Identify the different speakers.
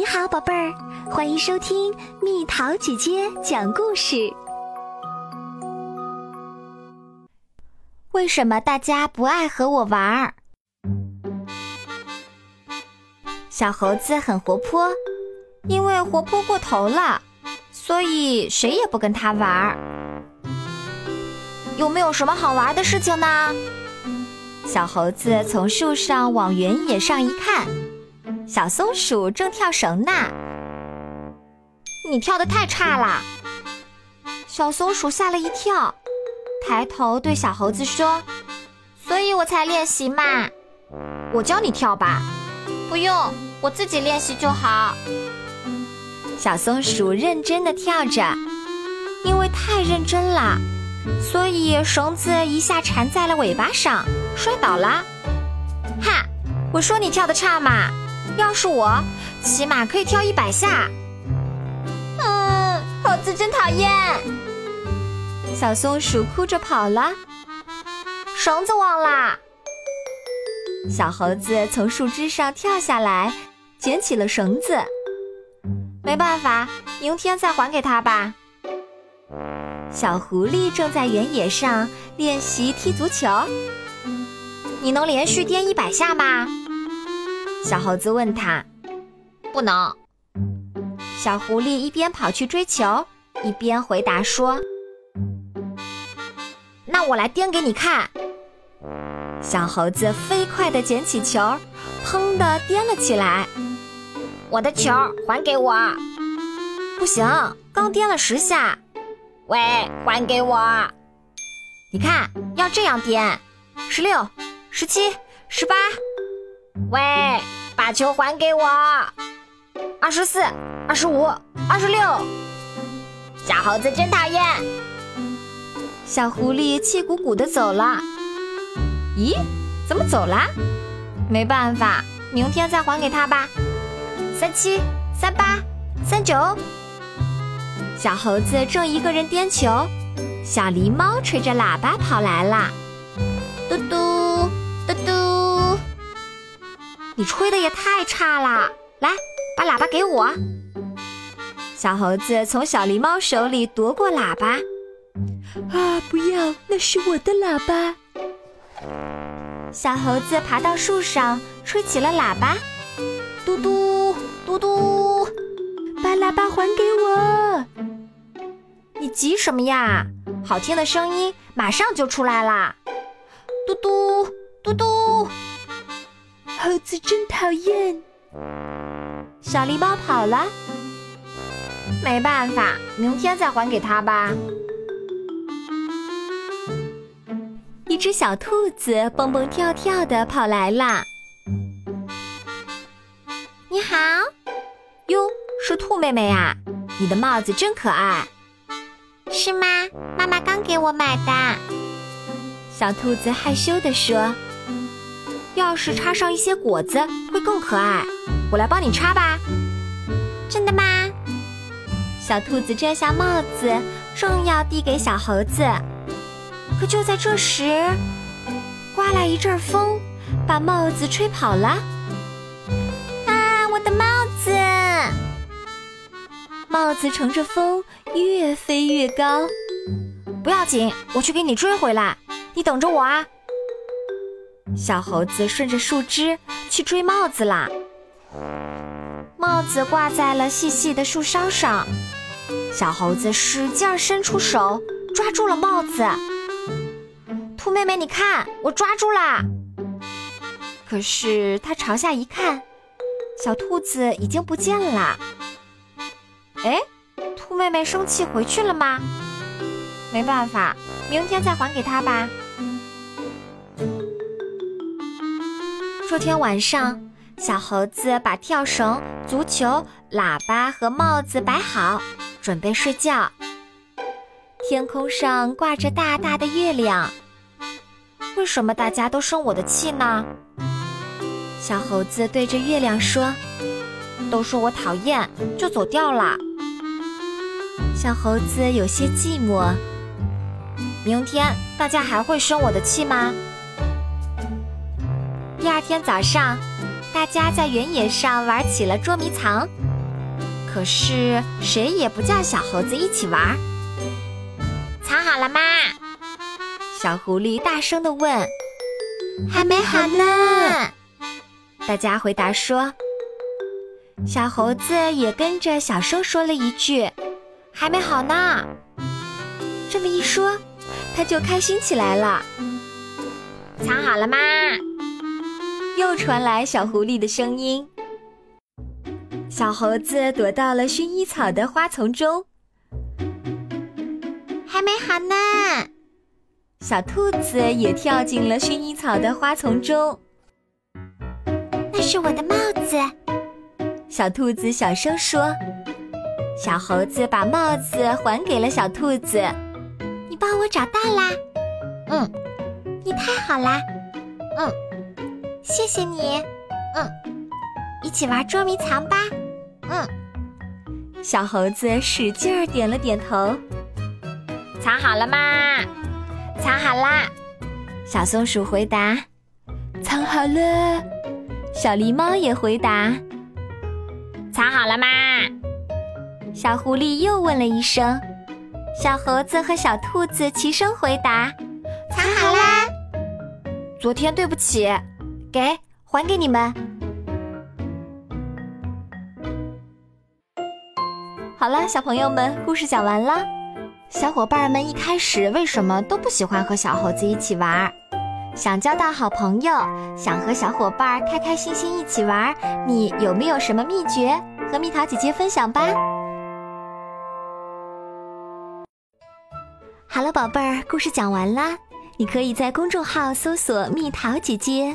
Speaker 1: 你好，宝贝儿，欢迎收听蜜桃姐姐讲故事。
Speaker 2: 为什么大家不爱和我玩儿？小猴子很活泼，因为活泼过头了，所以谁也不跟他玩儿。有没有什么好玩的事情呢？小猴子从树上往原野上一看。小松鼠正跳绳呢，你跳的太差了。小松鼠吓了一跳，抬头对小猴子说：“所以我才练习嘛，我教你跳吧。”不用，我自己练习就好。小松鼠认真的跳着，因为太认真了，所以绳子一下缠在了尾巴上，摔倒了。哈，我说你跳的差嘛。要是我，起码可以跳一百下。嗯，猴子真讨厌。小松鼠哭着跑了，绳子忘啦。小猴子从树枝上跳下来，捡起了绳子。没办法，明天再还给他吧。小狐狸正在原野上练习踢足球。你能连续颠一百下吗？小猴子问他：“不能。”小狐狸一边跑去追球，一边回答说：“那我来颠给你看。”小猴子飞快地捡起球，砰地颠了起来。我的球还给我！不行，刚颠了十下。喂，还给我！你看，要这样颠：十六、十七、十八。喂，把球还给我！二十四、二十五、二十六。小猴子真讨厌。小狐狸气鼓鼓的走了。咦，怎么走啦？没办法，明天再还给他吧。三七、三八、三九。小猴子正一个人颠球，小狸猫吹着喇叭跑来了。你吹的也太差了！来，把喇叭给我。小猴子从小狸猫手里夺过喇叭。
Speaker 3: 啊，不要，那是我的喇叭。
Speaker 2: 小猴子爬到树上，吹起了喇叭。嘟嘟嘟嘟，
Speaker 3: 把喇叭还给我！
Speaker 2: 你急什么呀？好听的声音马上就出来啦。嘟嘟嘟嘟。
Speaker 3: 猴子真讨厌，
Speaker 2: 小狸猫跑了，没办法，明天再还给他吧。一只小兔子蹦蹦跳跳的跑来了，你好，哟，是兔妹妹呀，你的帽子真可爱，
Speaker 4: 是吗？妈妈刚给我买的。
Speaker 2: 小兔子害羞的说。要是插上一些果子会更可爱，我来帮你插吧。
Speaker 4: 真的吗？
Speaker 2: 小兔子摘下帽子，正要递给小猴子，可就在这时，刮来一阵风，把帽子吹跑了。
Speaker 4: 啊，我的帽子！
Speaker 2: 帽子乘着风越飞越高。不要紧，我去给你追回来。你等着我啊。小猴子顺着树枝去追帽子啦。帽子挂在了细细的树梢上，小猴子使劲伸出手抓住了帽子。兔妹妹，你看，我抓住啦！可是它朝下一看，小兔子已经不见了。哎，兔妹妹生气回去了吗？没办法，明天再还给她吧。这天晚上，小猴子把跳绳、足球、喇叭和帽子摆好，准备睡觉。天空上挂着大大的月亮。为什么大家都生我的气呢？小猴子对着月亮说：“都说我讨厌，就走掉了。”小猴子有些寂寞。明天大家还会生我的气吗？第二天早上，大家在原野上玩起了捉迷藏。可是谁也不叫小猴子一起玩。
Speaker 4: 藏好了吗？
Speaker 2: 小狐狸大声地问。
Speaker 4: 还没好呢。
Speaker 2: 大家回答说。小猴子也跟着小声说了一句：“还没好呢。”这么一说，他就开心起来了。
Speaker 4: 藏好了吗？
Speaker 2: 又传来小狐狸的声音。小猴子躲到了薰衣草的花丛中。
Speaker 4: 还没好呢。
Speaker 2: 小兔子也跳进了薰衣草的花丛中。
Speaker 4: 那是我的帽子。
Speaker 2: 小兔子小声说：“小猴子把帽子还给了小兔子，
Speaker 4: 你帮我找到啦，
Speaker 2: 嗯，
Speaker 4: 你太好啦，嗯，谢谢你，嗯，一起玩捉迷藏吧，嗯。”
Speaker 2: 小猴子使劲儿点了点头。
Speaker 4: 藏好了吗？藏好啦。
Speaker 2: 小松鼠回答：“藏好了。”小狸猫也回答。
Speaker 4: 藏好了吗？
Speaker 2: 小狐狸又问了一声，小猴子和小兔子齐声回答：“
Speaker 4: 藏好啦。”
Speaker 2: 昨天对不起，给还给你们。好了，小朋友们，故事讲完了。小伙伴们一开始为什么都不喜欢和小猴子一起玩？想交到好朋友，想和小伙伴开开心心一起玩，你有没有什么秘诀和蜜桃姐姐分享吧？好了，宝贝儿，故事讲完啦。你可以在公众号搜索“蜜桃姐姐”，